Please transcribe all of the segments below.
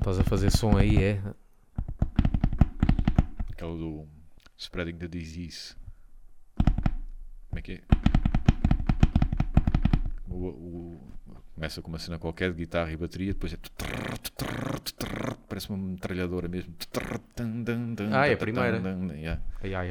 estás a fazer som aí, é? Aquela do Spreading the Disease. Como é que é? O, o- começa com uma cena qualquer de guitarra e bateria, depois é. Parece uma metralhadora mesmo. Ah, é a primeira. Yeah. Ai, ai,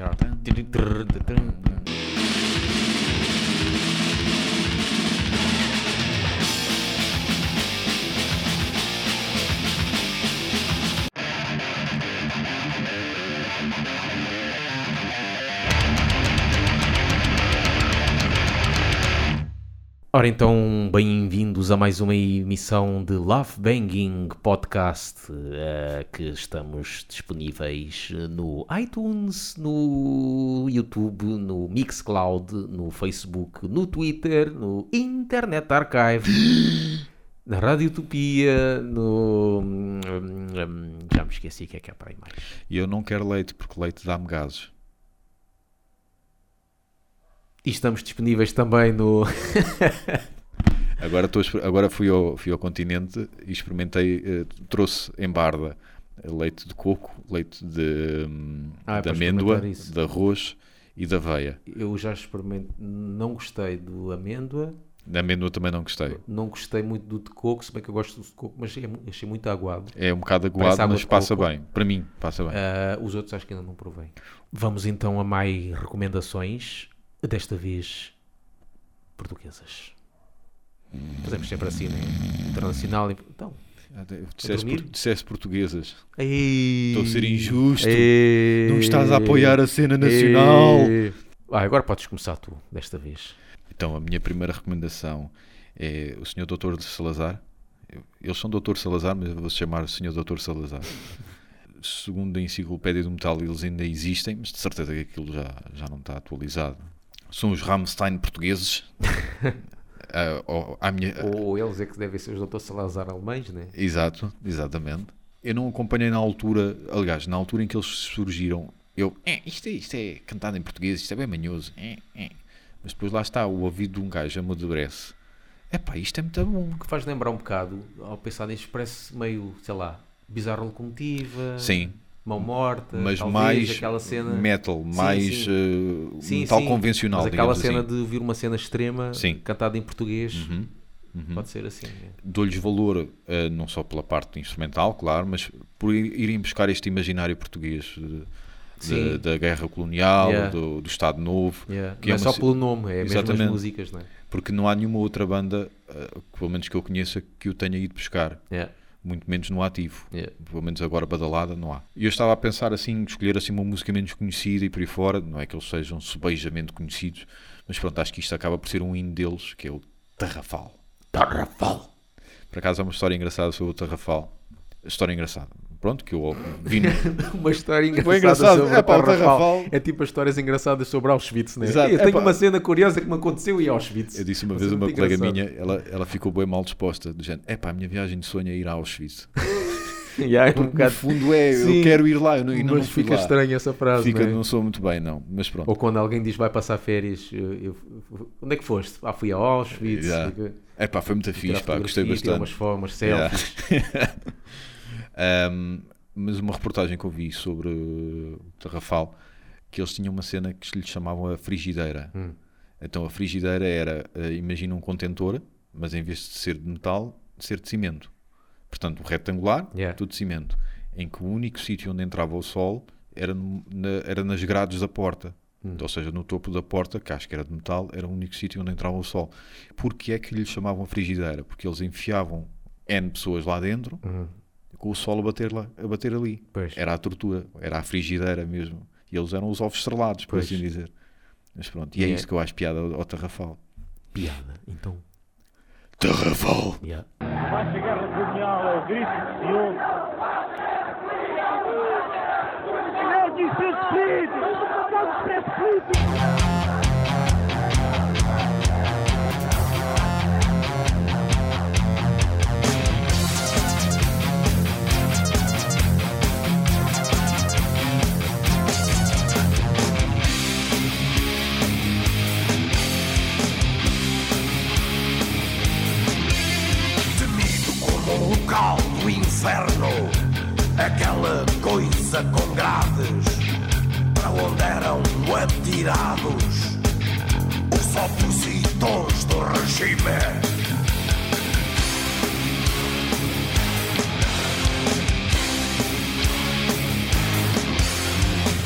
Ora então, bem-vindos a mais uma emissão de Love Banging Podcast, eh, que estamos disponíveis no iTunes, no YouTube, no Mixcloud, no Facebook, no Twitter, no Internet Archive, na Rádio Utopia, no... hum, hum, Já me esqueci o que é que é para aí mais. E eu não quero leite, porque leite dá-me gases. E estamos disponíveis também no... Agora, agora fui, ao, fui ao continente e experimentei, eh, trouxe em barda leite de coco, leite de, hum, Ah, é de amêndoa, de arroz e de aveia. Eu já experimentei, não gostei do amêndoa, Da amêndoa também não gostei. Não gostei muito do de coco, se bem que eu gosto do de coco, mas achei, mu- achei muito aguado. É um bocado aguado, mas passa coco. bem. Para mim, passa bem. Ah, os outros acho que ainda não provei. Vamos então a mais recomendações, desta vez portuguesas. Fazemos sempre assim, né? Internacional. e- Então, Ah, Disseste, por- disseste portuguesas. Ei, Estou a ser injusto. ei, Não estás a apoiar a cena nacional. Ah, agora podes começar tu, desta vez. Então, a minha primeira recomendação é o Sr. Doutor de Salazar. Eu- Eles são Doutor Salazar, mas eu vou-se chamar Sr. Doutor Salazar. Segundo a Enciclopédia do Metal, eles ainda existem, mas de certeza que aquilo já, já não está atualizado. São os Rammstein portugueses. Oh, à minha, Ou eles é que devem ser os Dr. Salazar alemães, né? Exato, exatamente. Eu não acompanhei na altura, aliás, na altura em que eles surgiram, eu, "É, isto, é, isto é cantado em português, isto é bem manhoso, é, é." mas depois lá está, o ouvido de um gajo amadurece. Epá, isto é muito bom. que faz lembrar um bocado, ao pensar nisto, parece meio, sei lá, bizarra locomotiva, Sim, mão morta, mas talvez, mais aquela cena. metal, Sim, mais sim. eh, Sim, metal convencional, Mas aquela cena assim. de vir uma cena extrema cantada em português, Uhum, uhum. pode ser assim. né? Dou-lhes valor, eh, não só pela parte instrumental, claro, mas por ir- irem buscar este imaginário português eh, Sim. de- da guerra colonial, Yeah. do, do Estado Novo, Yeah. Que Não é é uma só pelo nome, é mesmo as músicas, não é? porque não há nenhuma outra banda, eh, pelo menos que eu conheça, que o tenha ido buscar. Yeah. Muito menos no ativo. Yeah. Pelo menos agora badalada não há. E eu estava a pensar assim, escolher assim uma música menos conhecida e por aí fora, não é que eles sejam subejamente conhecidos, mas pronto, acho que isto acaba por ser um hino deles, que é o Tarrafal. Tarrafal! Por acaso há uma história engraçada sobre o Tarrafal. História engraçada. Pronto, que eu vi. Uma história engraçada, engraçado. sobre É pá, o Tarrafal. É tipo as histórias engraçadas sobre Auschwitz, né? Exato. Eu tenho uma cena curiosa que me aconteceu em Auschwitz. Eu disse uma vez a uma colega engraçado. minha, ela, ela ficou bem mal disposta, do género, é pá, a minha viagem de sonho é ir a Auschwitz. Yeah, é um Porque no bocado- fundo é, Sim. eu quero ir lá, eu não, Mas não fica lá. estranha essa frase, Fica, não é? não sou muito bem, não, mas pronto. Ou quando alguém diz vai passar férias, eu- eu- onde é que foste? Ah, fui a Auschwitz. Yeah. fica- É pá, foi muito fixe, pá, gostei bastante. umas formas, Yeah. Um, mas uma reportagem que eu vi sobre o Tarrafal, que eles tinham uma cena que lhes chamavam a frigideira. Hum. Então a frigideira era, eh, imagina um contentor, mas em vez de ser de metal, ser de cimento. Portanto, retangular, Yeah. tudo de cimento. Em que o único sítio onde entrava o sol era, na- era nas grades da porta. Hum. Ou seja, no topo da porta, que acho que era de metal, era o único sítio onde entrava o sol. Porquê é que lhe chamavam frigideira? Porque eles enfiavam N pessoas lá dentro, Uhum. Com o sol a bater, lá, a bater ali. Pois. Era a tortura, era a frigideira mesmo. E eles eram os ovos estrelados, por Pois. assim dizer. Mas pronto, e é É. isso que eu acho piada ao, ao Tarrafal. Piada. Então. Tarrafal! yeah. Vai chegar a colonial, é o grito de Diogo. Não disse local do inferno, aquela coisa com grades, para onde eram atirados os opositores do regime.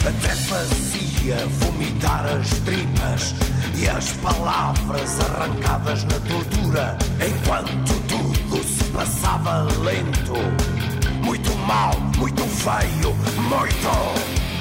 Até fazia vomitar as tripas e as palavras arrancadas na tortura, enquanto se passava lento. Muito mal, muito feio, muito.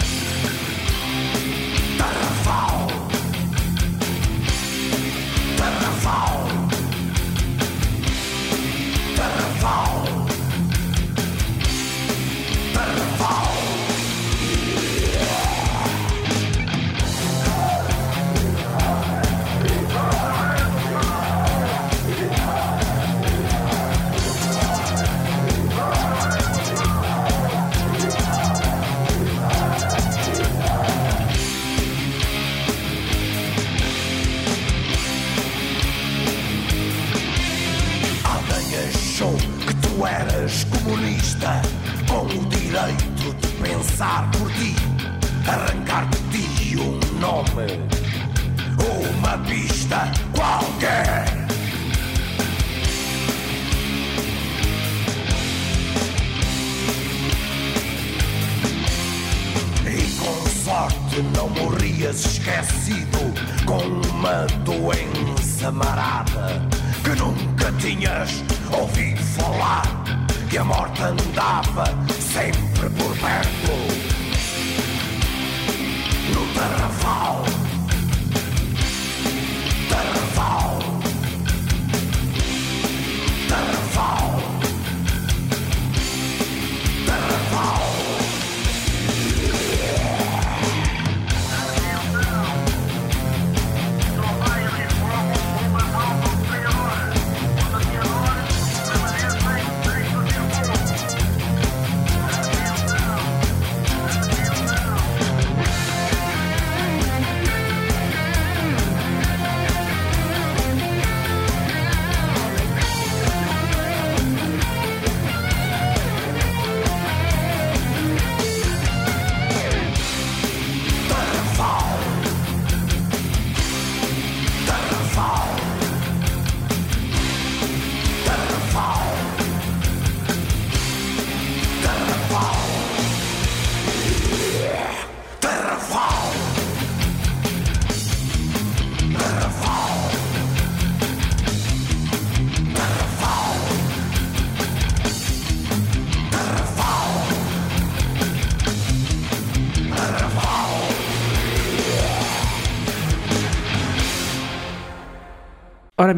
Comunista com o direito de pensar por ti, arrancar de ti um nome, uma pista qualquer. E com sorte não morrias esquecido com uma doença marada que nunca tinhas ouvido falar. E a morte andava sempre por perto. No Tarrafal.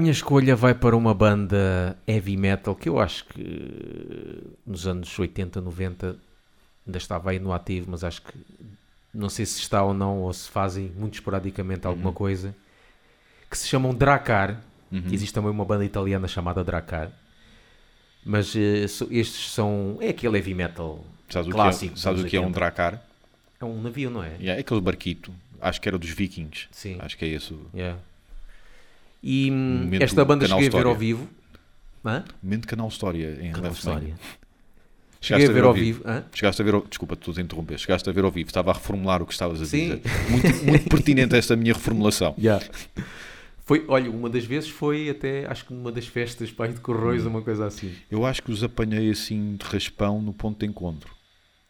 Minha escolha vai para uma banda heavy metal que eu acho que nos anos 80, 90 ainda estava aí no ativo, mas acho que não sei se está ou não, ou se fazem muito esporadicamente alguma coisa, que se chamam Dracar, que existe também uma banda italiana chamada Dracar, mas eh, so- estes são. é aquele heavy metal Sabes o que clássico. é, sabes o que é um 80. dracar? É um navio, não é? Yeah, é aquele barquito. Acho que era dos vikings. Sim. Acho que é esse o Yeah. E hum, Momento esta banda cheguei a ver ao vivo. Hã? momento canal História em Canal. História. Chegaste Cheguei a ver ao vivo. Hã? Chegaste a ver, desculpa, estou a interromper. Chegaste a ver ao vivo. Estava a reformular o que estavas a Sim. dizer. Muito, muito pertinente esta minha reformulação. Yeah. Foi, olha, uma das vezes foi até, acho que numa das festas pai de Correios, uma coisa assim. Eu acho que os apanhei assim de raspão no ponto de encontro.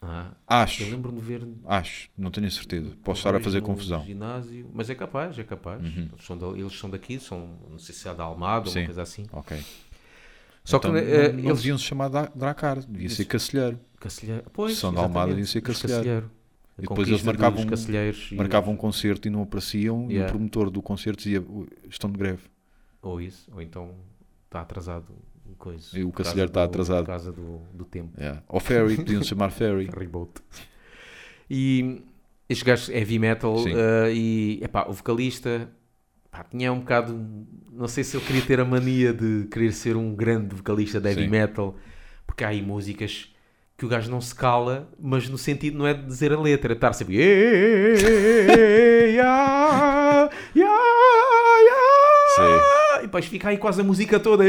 Ah, Acho, eu lembro-me de ver acho, não tenho certeza. Posso estar a fazer confusão. ginásio, mas é capaz, é capaz. Uhum. Eles, são da- eles são daqui, são, não sei se é da Almada ou uma coisa assim. Ok. Só Então, que não, eh, não eles. deviam se chamar Dra- Dracar, devia ser Isso. Cacilheiro. Cacilheiro. Pois, São da Almada, devia ser Cacilheiro. Cacilheiro. E depois eles marcavam- Cacilheiros e- Marcavam um concerto e não apareciam e Yeah. o promotor do concerto dizia "Ui, estão de greve. Ou isso, ou então está atrasado. Coisa, E o Cacilheiro está do- atrasado. Por causa do, do tempo. Yeah. Ou Ferry, podiam chamar Ferry. Ferryboat. E estes gajos heavy metal eh, e epá, o vocalista pá, tinha um bocado. Não sei se eu queria ter a mania de querer ser um grande vocalista de heavy Sim. metal, porque há aí músicas que o gajo não se cala, mas no sentido não é de dizer a letra, é estar sempre. "Eh, ya, ya, ya", E depois fica aí quase a música toda.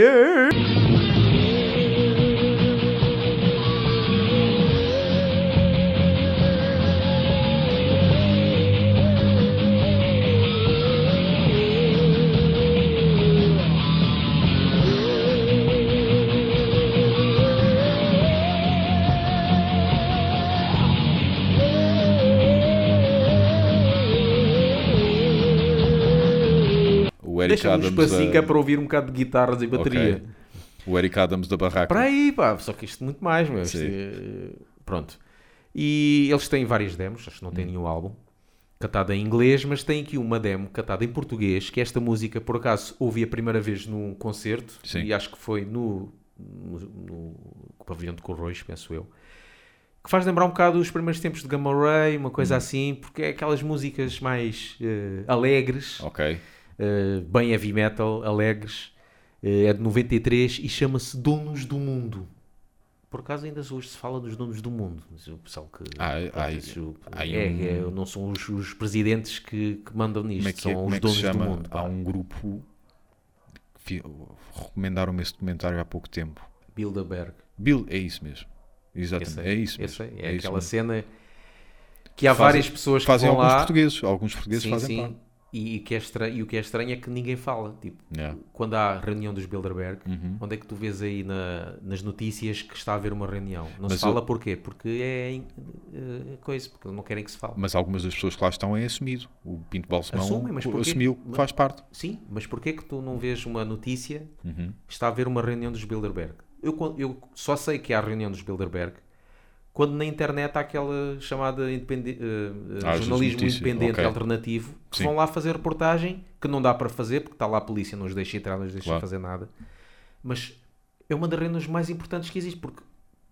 Eric Deixa-me um Adams. espacinho da- que é para ouvir um bocado de guitarras e bateria. Ok. O Eric Adams da barraca. Para aí, pá, só que isto muito mais, meu. Isto é- Pronto. E eles têm várias demos, acho que não Hum. tem nenhum álbum, cantado em inglês, mas tem aqui uma demo cantada em português, que esta música, por acaso, ouvi a primeira vez num concerto, Sim. e acho que foi no, no, no Pavilhão de Corroios, penso eu, que faz lembrar um bocado os primeiros tempos de Gamma Ray, uma Hum. coisa assim, porque é aquelas músicas mais eh, alegres, Ok. Eh, bem heavy metal, alegres, eh, é de 93 e chama-se Donos do Mundo. Por acaso ainda hoje se fala dos donos do mundo. Mas o pessoal que. Ah, há- isso há é, um- é, não são os, os presidentes que, que mandam nisto, é que, são é, os é donos do mundo. Há pá. um grupo. Recomendaram-me esse documentário há pouco tempo. Bilderberg. Bill, é isso mesmo. Exatamente. aí, É isso mesmo. É, aquela cena que há Fazem- várias pessoas que Fazem alguns lá. portugueses. Alguns portugueses Sim, fazem sim. parte. E, que é e o que é estranho é que ninguém fala. Tipo, Yeah. quando há reunião dos Bilderberg, Uhum. onde é que tu vês aí na- nas notícias que está a haver uma reunião? Não Mas se fala eu- porquê? Porque é eh, coisa, porque não querem que se fale. Mas algumas das pessoas que lá estão é assumido. O Pinto Balsemão Assumem, mas porquê? assumiu que faz parte. Sim, mas porquê que tu não vês uma notícia Uhum. está a haver uma reunião dos Bilderberg? Eu, eu só sei que há reunião dos Bilderberg quando na internet há aquela chamada independe- eh, eh, Ah, jornalismo independente ok. alternativo que Sim. vão lá fazer reportagem que não dá para fazer porque está lá a polícia, não os deixa entrar, não os deixa Claro. fazer nada. Mas é uma das reuniões mais importantes que existe porque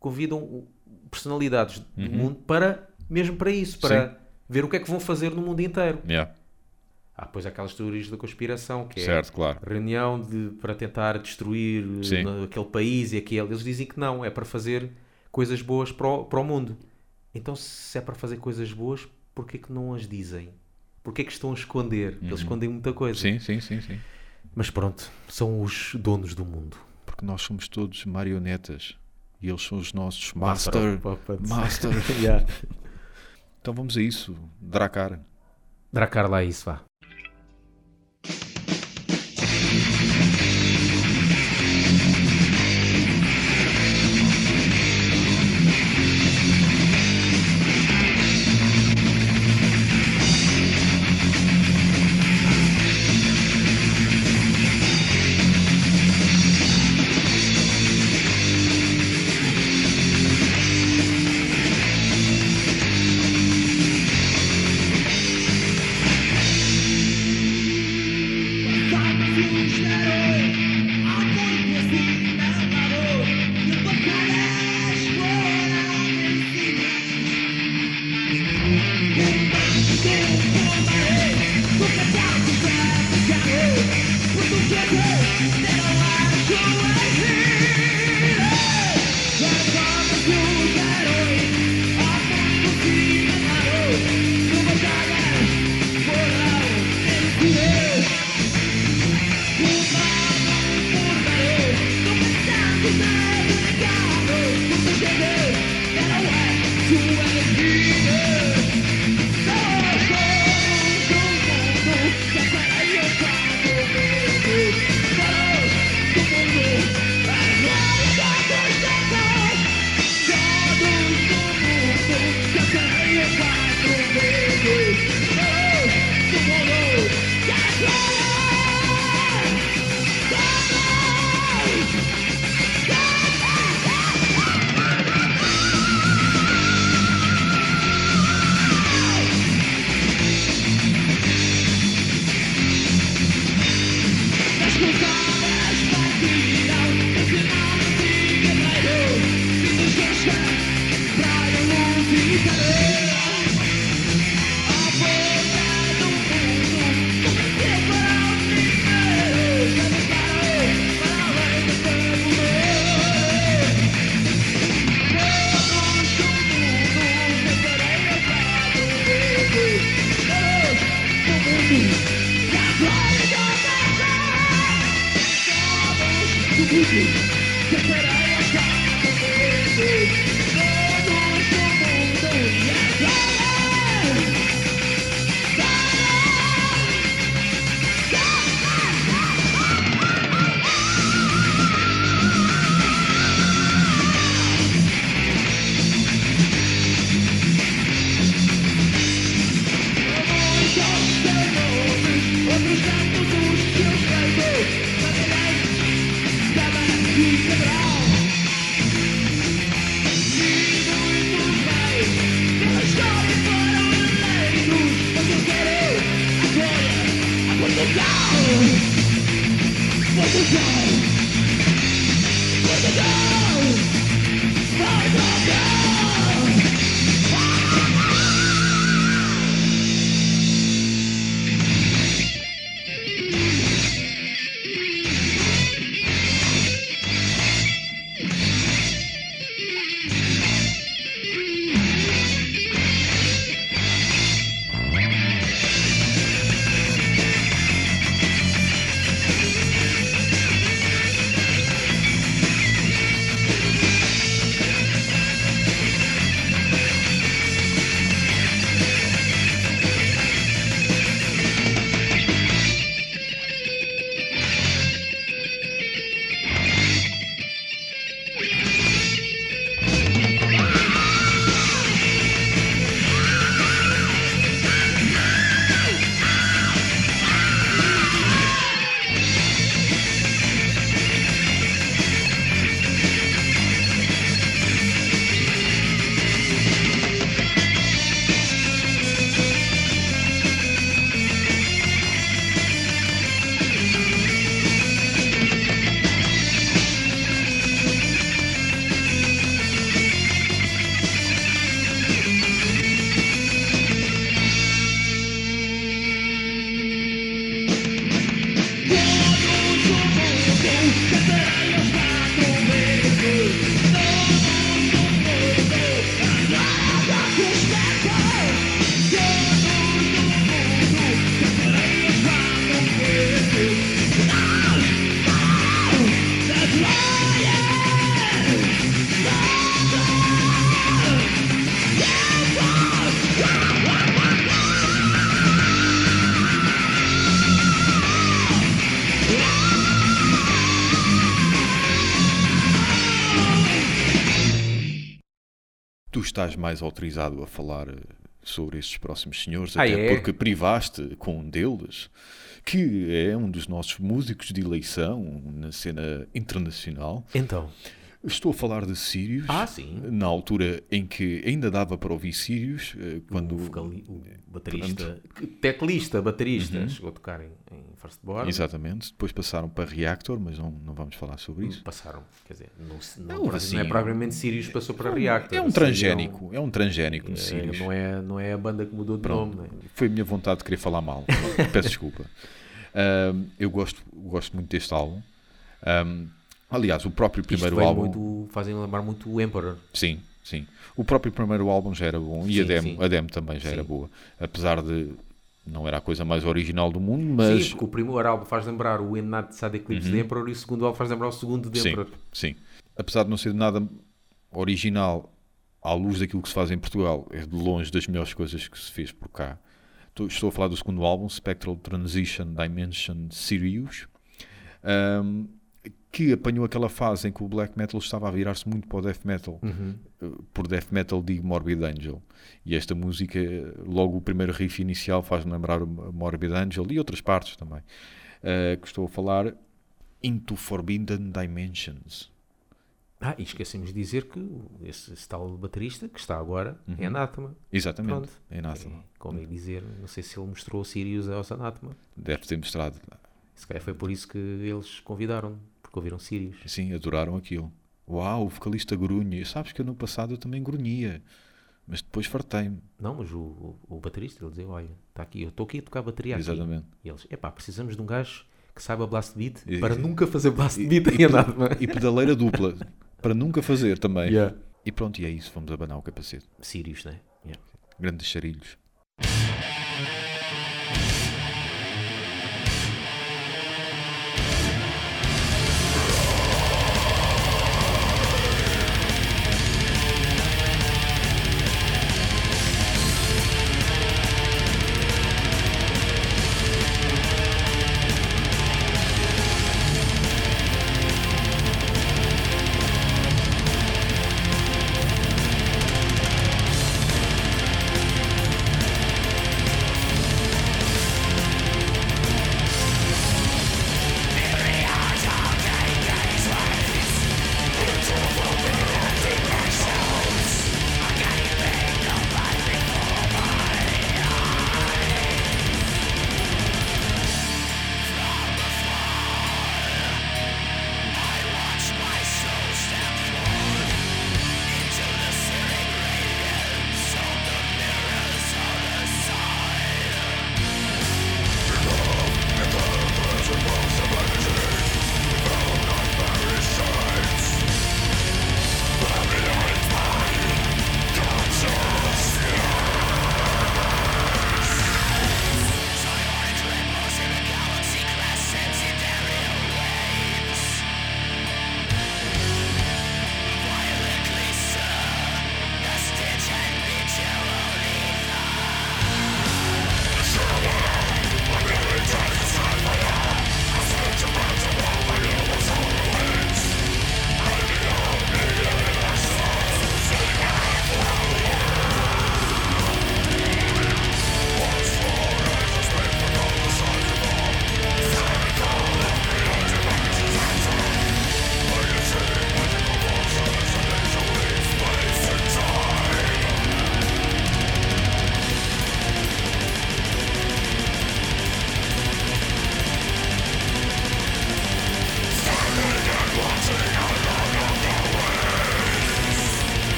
convidam personalidades do mundo para mesmo para isso, para Uhum. Sim. ver o que é que vão fazer no mundo inteiro. Yeah. Há depois aquelas teorias da conspiração que é Certo, claro. reunião de, para tentar destruir eh, Sim. aquele país e aquele. Eles dizem que não, é para fazer coisas boas para o, para o mundo. Então, se é para fazer coisas boas, porquê que não as dizem? Porquê que estão a esconder? Eles escondem muita coisa. Sim, sim, sim, sim. Mas pronto, são os donos do mundo. Porque nós somos todos marionetas. E eles são os nossos Master master. Master. Yeah. Então vamos a isso. Dracar. Dracar lá isso, vá. Mais autorizado a falar eh, sobre estes próximos senhores, Ah, até é? porque privaste com um deles, que é um dos nossos músicos de eleição na cena internacional. Então. Estou a falar de Sirius. Ah, sim. Na altura em que ainda dava para ouvir Sirius, eh, quando O, vocali- o baterista, que- teclista, baterista, chegou a tocar em, em Firstborn. Exatamente. Depois passaram para Reactor, mas não, não vamos falar sobre isso. Passaram, quer dizer, não, não, Não, não assim, é propriamente Sirius passou para Reactor. É um transgénico. É um transgénico de É, Sirius. não, é, não é a banda que mudou de Pronto. nome. Né? Foi a minha vontade de querer falar mal. Peço desculpa. Ahm, eu gosto, gosto muito deste álbum. Ahm, aliás, o próprio primeiro álbum. muito, fazem lembrar muito o Emperor. Sim, sim. O próprio primeiro álbum já era bom e a Sim, demo, sim. a demo também já era Sim. boa. Apesar de não era a coisa mais original do mundo, mas Sim, porque o primeiro álbum faz lembrar o Enat Sad Eclipse de Emperor e o segundo álbum faz lembrar o segundo de Uhum. sim, Emperor. sim. Apesar de não ser nada original à luz daquilo que se faz em Portugal, é de longe das melhores coisas que se fez por cá. Estou, estou a falar do segundo álbum, Spectral Transition Dimension Sirius, ahm, que apanhou aquela fase em que o black metal estava a virar-se muito para o death metal. Uhum. Uh, Por death metal digo Morbid Angel. E esta música, logo o primeiro riff inicial faz-me lembrar o Morbid Angel e outras partes também. Uh, que estou a falar Into Forbidden Dimensions. Ah, e esquecemos de dizer que esse, esse tal baterista que está agora é Anátema. Exatamente. Pronto. É Anathema. É, como é dizer, não sei se ele mostrou Sirius aos Anátema. Deve ter mostrado. Se calhar foi por isso que eles convidaram, porque ouviram Sirius. Sim, adoraram aquilo. Uau, o vocalista grunha. Sabes que eu no passado eu também grunhia. Mas depois fartei-me. Não, mas o, o, o baterista, ele dizia, olha, está aqui, eu estou aqui a tocar bateria aqui. Exatamente. E eles, epá, precisamos de um gajo que saiba blast beat E- para e- nunca fazer blast beat em Anátema. E pedaleira dupla. para nunca fazer também. Yeah. E pronto, e é isso. Vamos abanar o capacete. Sirius, né? Yeah. Grandes charilhos.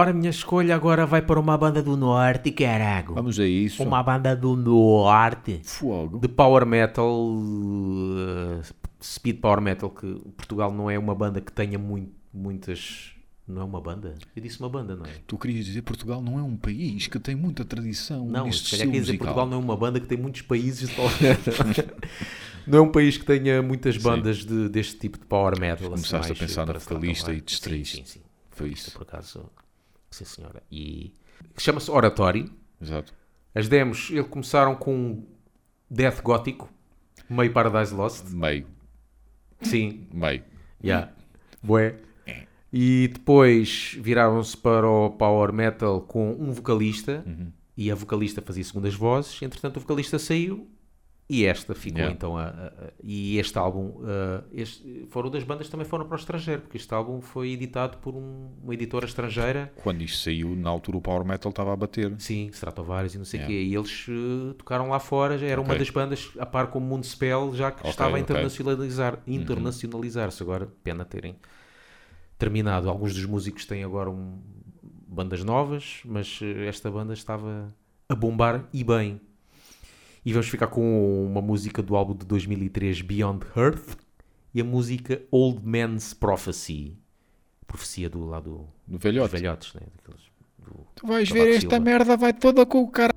Ora, a minha escolha agora vai para uma banda do Norte, carago. Vamos a isso. Uma banda do Norte. Fogo. De Power Metal, uh, Speed Power Metal, que Portugal não é uma banda que tenha muito, muitas... Não é uma banda? Eu disse uma banda, não é? Tu querias dizer Portugal não é um país que tem muita tradição Não, neste se calhar estilo quer dizer. Portugal não é uma banda que tem muitos países de power metal. não é um país que tenha muitas bandas de- deste tipo de power metal. assim, Começaste a mais pensar Stratovarius. vocalista e distraíste. Sim, sim, sim. Foi isso. Por acaso, sim senhora. E chama-se Oratory. Exato. As demos, ele começaram com Death Gótico, meio Paradise Lost. Meio. Sim, Meio. Yeah. Bué. E depois viraram-se para o Power Metal com um vocalista e a vocalista fazia segundas vozes. Entretanto, o vocalista saiu e esta ficou Yeah. então. A, a- a- e este álbum, uh, este, foram das bandas que também foram para o estrangeiro, porque este álbum foi editado por um- uma editora estrangeira. Quando isto saiu, na altura o Power Metal estava a bater. Sim, Stratovarius e não sei o Yeah. quê. E eles uh, tocaram lá fora, já era uma Ok. das bandas, a par como Moonspell, já que Ok, estava a internacionalizar, internacionalizar-se. Agora, pena terem terminado. Alguns dos músicos têm agora um- bandas novas, mas uh, esta banda estava a bombar e bem. E vamos ficar com uma música do álbum de 2003, Beyond Earth, e a música Old Man's Prophecy. Profecia do lado dos velhote. velhotes, né? Daqueles, do- Tu vais ver esta merda, vai toda com o cara.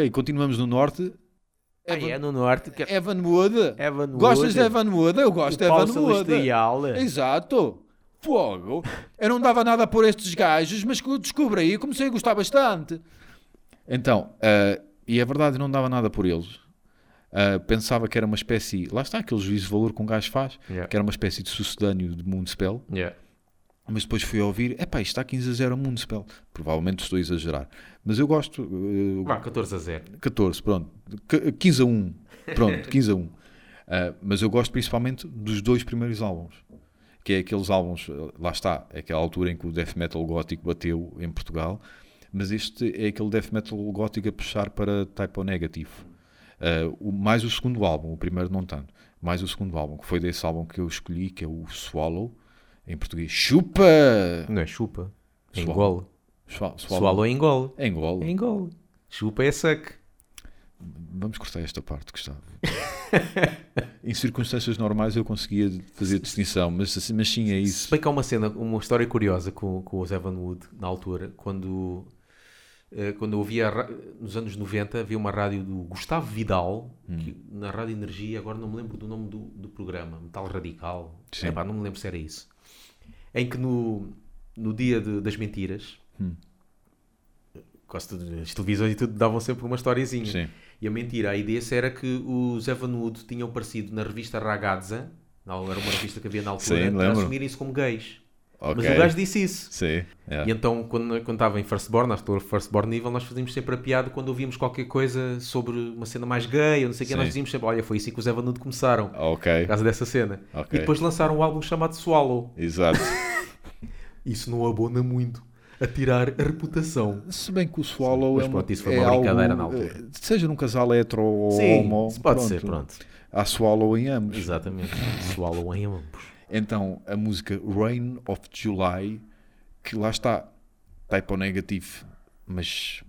Ok, continuamos no norte. Ah, Evan, é no norte. Que... Evan Wood. Evan Gostas Wood. de Evan Wood? Eu gosto O de Evan Wood. Celestial. Exato. Fogo. Eu não dava nada por estes gajos, mas descobri e comecei a gostar bastante. Então, ah, e é verdade, eu não dava nada por eles. Ah, pensava que era uma espécie. Lá está aquele juízo de valor que um gajo faz, Yeah. que era uma espécie de sucedâneo de Moonspell. Yeah. Mas depois fui a ouvir, epá, isto está 15 a 0 a Moonspell. Provavelmente estou a exagerar. Mas eu gosto. eh, Vá, 14 a 0. 14, pronto. Qu- 15 a 1. Pronto, 15 a 1. Ah, mas eu gosto principalmente dos dois primeiros álbuns. Que é aqueles álbuns, eh, lá está, é aquela altura em que o death metal gótico bateu em Portugal. Mas este é aquele death metal gótico a puxar para typo negativo. Ah, o, mais o segundo álbum, o primeiro não tanto. Mais o segundo álbum, que foi desse álbum que eu escolhi, que é o Swallow. Em português, chupa! Não é chupa. É Swallow. engole. Swallow. Swallow é engole. É engole. É engole. Chupa é suck. Vamos cortar esta parte, Gustavo. em circunstâncias normais eu conseguia fazer distinção, mas, assim- mas sim, é Se isso. bem que há uma cena, uma história curiosa com, com o Evan Wood, na altura, quando, eh, quando eu ouvia, nos anos 90, havia uma rádio do Gustavo Vidal, Hum. que, na Rádio Energia, agora não me lembro do nome do, do programa, Metal Radical. Epá, não me lembro se era isso, em que no, no dia de- das mentiras, Hum. de- as televisões e tudo davam sempre uma historiazinha. Sim. E a mentira, a ideia era que os Evan Wood tinham aparecido na revista Ragazza, era uma revista que havia na altura, Sim, assumirem-se como gays. Ok. Mas o gajo disse isso. Sim. é. E então, quando, quando estava em Firstborn, na altura Firstborn nível, nós fazíamos sempre a piada quando ouvíamos qualquer coisa sobre uma cena mais gay ou não sei o que, nós dizíamos sempre, olha, foi assim que os Evan Wood começaram, Ok. por causa dessa cena. Ok. E depois lançaram um álbum chamado Swallow. Exato. Isso não abona muito a tirar a reputação. Se bem que o Swallow Mas é pronto, isso foi é uma brincadeira algo, na altura. eh, Seja num casal hetero ou Sim, homo, pode ser, pronto. Há Swallow em ambos. Exatamente. Swallow em ambos. Então, a música Rain of July, que lá está, typo negativo, mas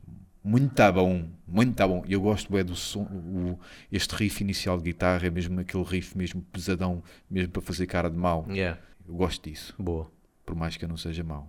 muito tá bom, muito tá bom. E eu gosto é do som, o- este riff inicial de guitarra, é mesmo aquele riff mesmo pesadão, mesmo para fazer cara de mau. Yeah, Eu gosto disso, boa. por mais que eu não seja mau.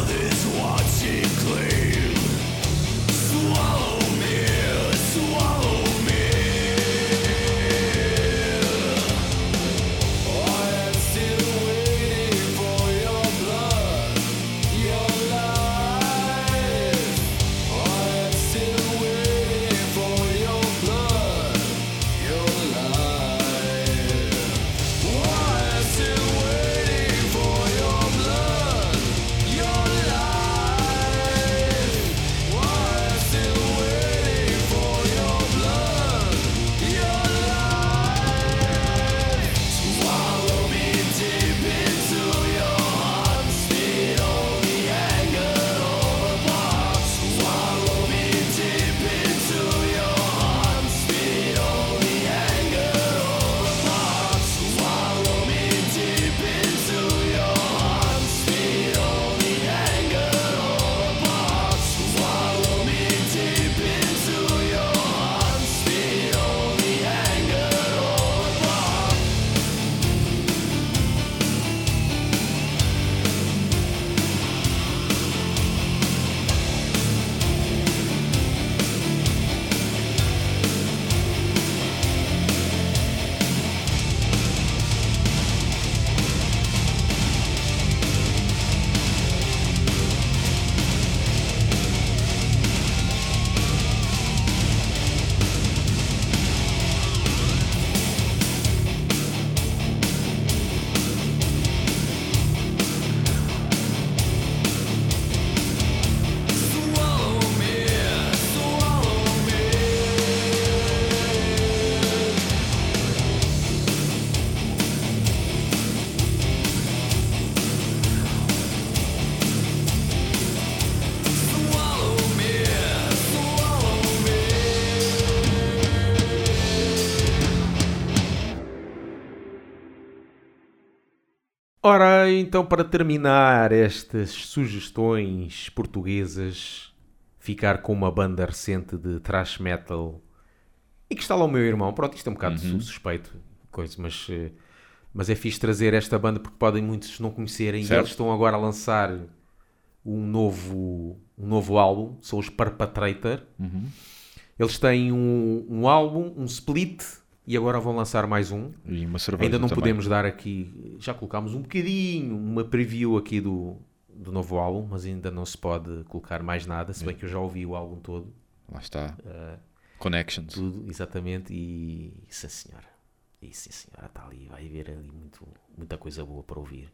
Others watching clear. Ora, então, para terminar estas sugestões portuguesas, ficar com uma banda recente de thrash metal e que está lá o meu irmão. Pronto, isto é um bocado Uhum. suspeito, coisa, mas, eh, mas é fixe trazer esta banda porque podem muitos não conhecerem. E Certo. eles estão agora a lançar um novo, um novo álbum, são os Perpetrator. Uhum. Eles têm um, um álbum, um split, e agora vão lançar mais um. E uma cerveja Ainda não também. podemos dar aqui, já colocámos um bocadinho, uma preview aqui do, do novo álbum, mas ainda não se pode colocar mais nada, se bem que eu já ouvi o álbum todo, Lá está. Eh, Connections. tudo, exatamente, e sim senhora, e sim senhora, está ali, vai haver ali muito, muita coisa boa para ouvir.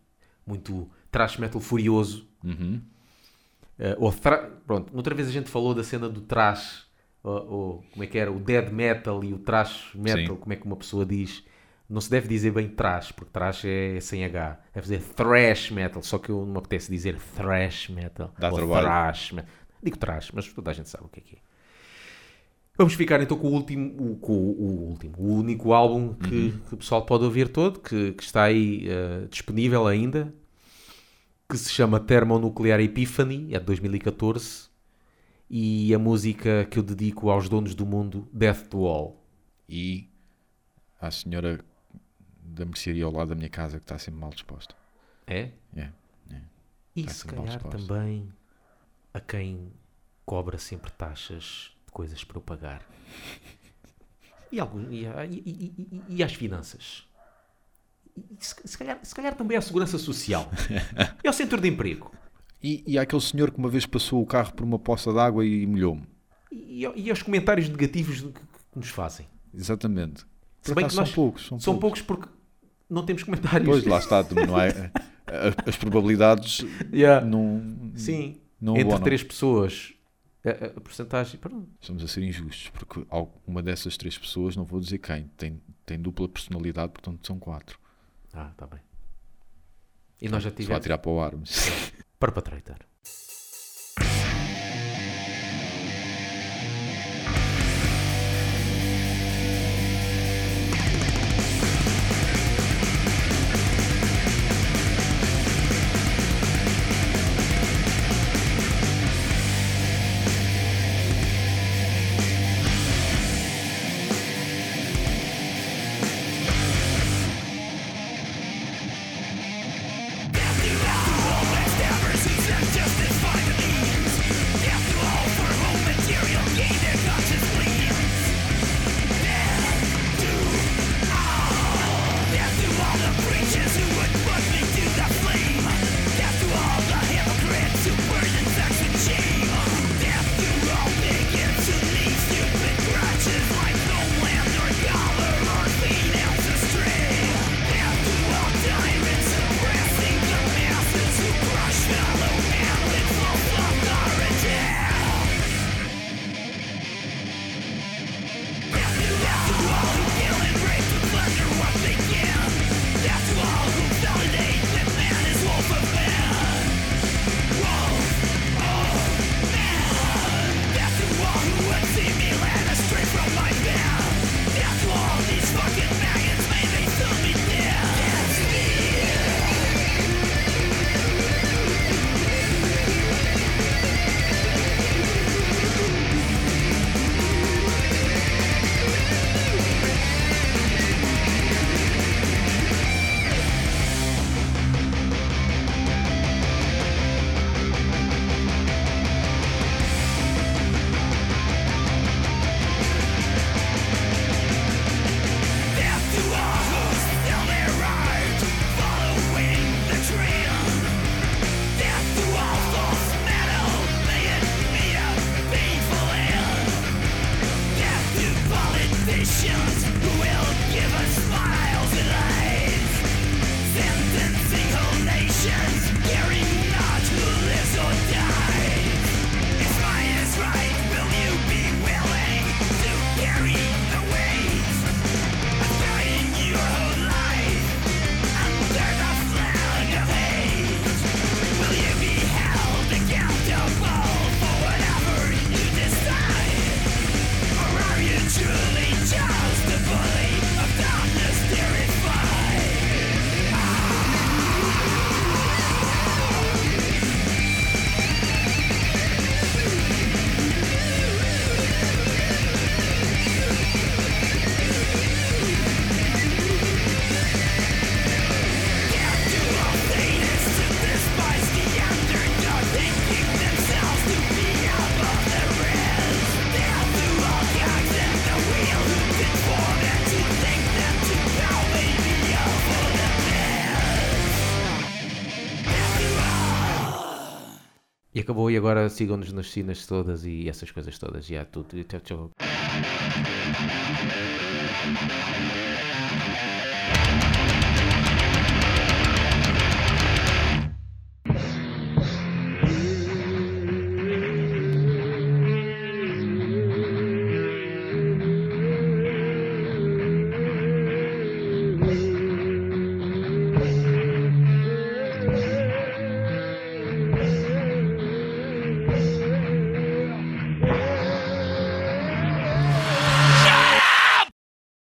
Muito thrash metal furioso, Uhum. Eh, ou pronto, outra vez a gente falou da cena do thrash, ou, como é que era, o dead metal e o thrash metal, Sim. como é que uma pessoa diz. Não se deve dizer bem thrash, porque thrash é sem H. Deve dizer thrash metal, só que eu não me apetece dizer thrash metal. Dá ou trabalho. thrash metal. Digo thrash, mas toda a gente sabe o que é que é. Vamos ficar então com o último, o, com o, último, o único álbum que, que o pessoal pode ouvir todo, que, que está aí eh, disponível ainda, que se chama Thermonuclear Epiphany, é de 2014, e a música que eu dedico aos donos do mundo, Death to All. E à senhora da mercearia ao lado da minha casa que está sempre mal disposta. É? É. E Está se calhar também a quem cobra sempre taxas de coisas para eu pagar. E, algum, e, e- e- e- às finanças. E se, se calhar, se calhar também à segurança social. e ao centro de emprego. E, e há aquele senhor que uma vez passou o carro por uma poça d'água e molhou-me. E, e aos comentários negativos que, que nos fazem. Exatamente. Por acaso são poucos. São, São poucos. poucos porque não temos comentários. Pois, lá está. Não é, a- as probabilidades Yeah. não, Sim. não Entre três pessoas, a, a- porcentagem. Estamos a ser injustos, porque uma dessas três pessoas, não vou dizer quem, tem, tem dupla personalidade, portanto são quatro. Ah, está bem. E nós já Se vai tivemos. tirar para o ar, mas Perpetrator. Acabou, e agora sigam-nos nas cenas todas e essas coisas todas. E há tudo. Tchau, tchau.